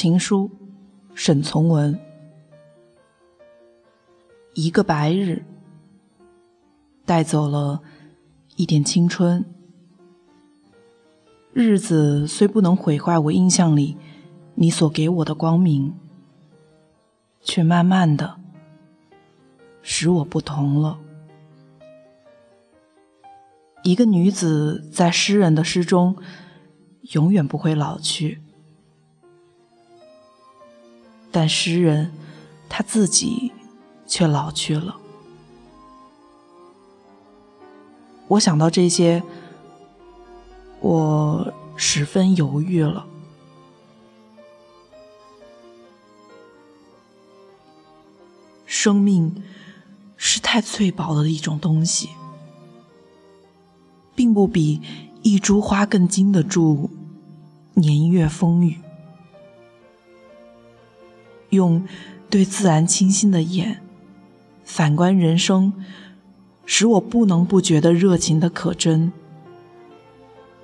情书，沈从文。一个白日，带走了一点青春。日子虽不能毁坏我印象里你所给我的光明，却慢慢的使我不同了。一个女子在诗人的诗中，永远不会老去。但诗人他自己却老去了。我想到这些，我十分犹豫了。生命是太脆薄的一种东西，并不比一株花更经得住年月风雨。用对自然清新的眼反观人生，使我不能不觉得热情的可真，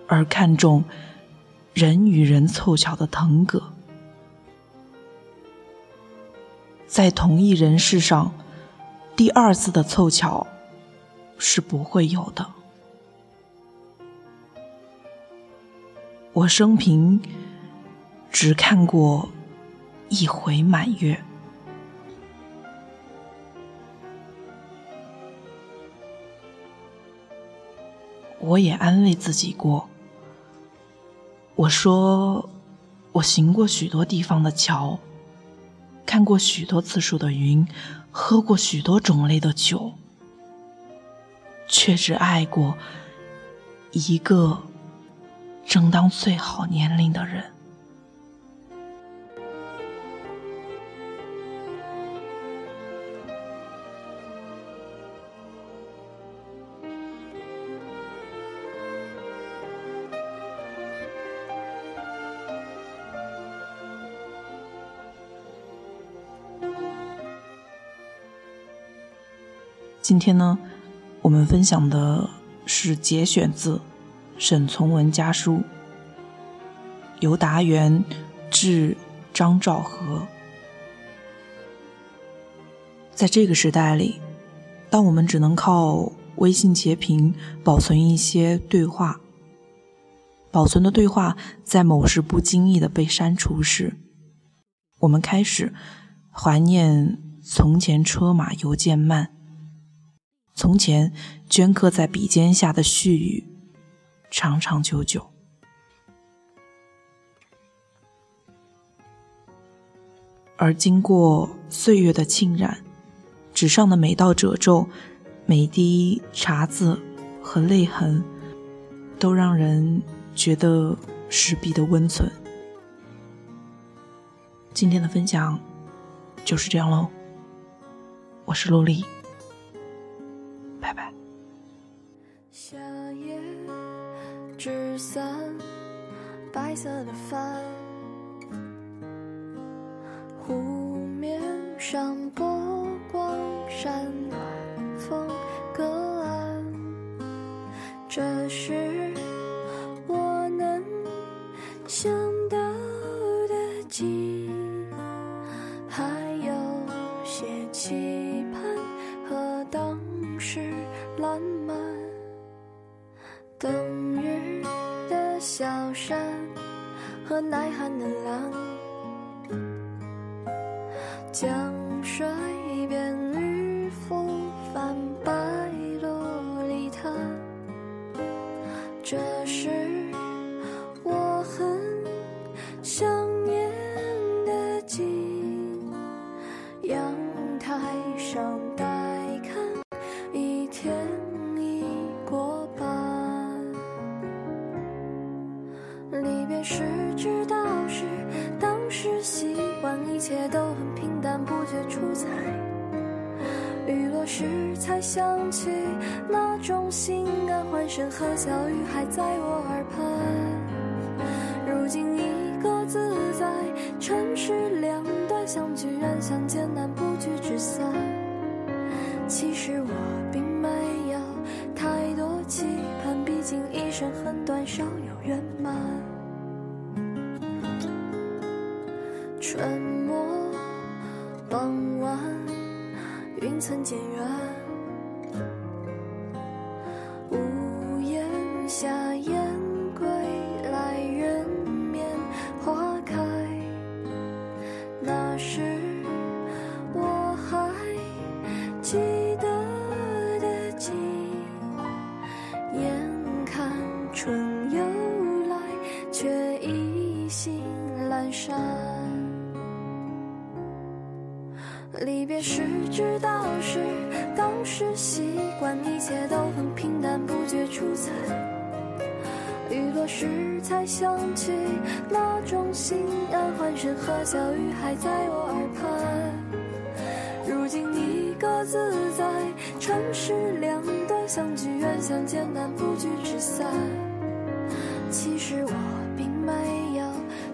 而看重人与人凑巧的腾格。在同一人世上，第二次的凑巧是不会有的。我生平只看过。一回满月，我也安慰自己过。我说，我行过许多地方的桥，看过许多次数的云，喝过许多种类的酒，却只爱过一个正当最好年龄的人。今天呢，我们分享的是节选自沈从文家书，由达源致张兆和。在这个时代里，当我们只能靠微信截屏保存一些对话，保存的对话在某时不经意的被删除时，我们开始怀念从前车马邮件慢。从前镌刻在笔尖下的絮语，长长久久。而经过岁月的浸染，纸上的每道褶皱、每滴茶渍和泪痕，都让人觉得石壁的温存。今天的分享就是这样喽，我是陆拜拜。夏夜纸伞，白色的帆，湖面上波光闪，时烂漫。冬日的小山和耐寒的浪，江水边渔夫泛白琉璃塔，这是我很想念的景，阳台上。但，不觉出彩。雨落时才想起那种心安，欢声和笑语还在我耳畔。如今一个自在，城市两端相聚仍相见难，不聚只散。其实我并没有太多期盼，毕竟一生很短，少有圆满。春傍晚，云层渐远，屋檐下燕归来，人面花开。那时我还记得的记，眼看春又来，却意兴阑珊。离别时知道是当时习惯，一切都很平淡，不觉出彩。雨落时才想起那种心安，欢声和笑语还在我耳畔。如今你各自在城市两端，相聚远，相见难，不聚只散。其实我并没有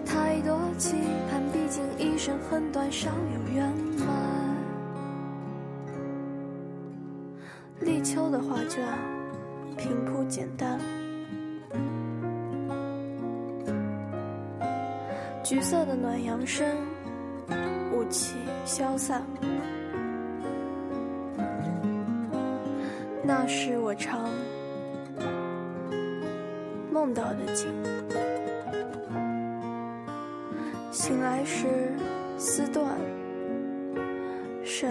太多期盼，毕竟一生很短，少平铺简单。橘色的暖阳升，雾气消散。那是我常梦到的景。醒来时丝断，剩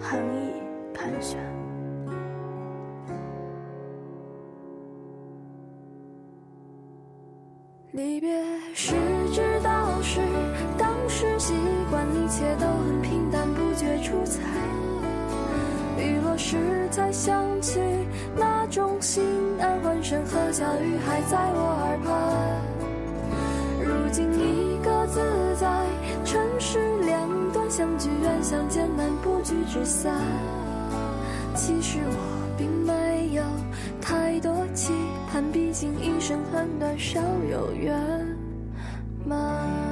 寒意盘旋。离别时知道是当时习惯，一切都很平淡，不觉出彩。雨落时才想起那种心安，欢声和笑语还在我耳畔。如今你各自在城市两端，相聚远，相见难，不聚只散。其实我并没生很短，少有圆满。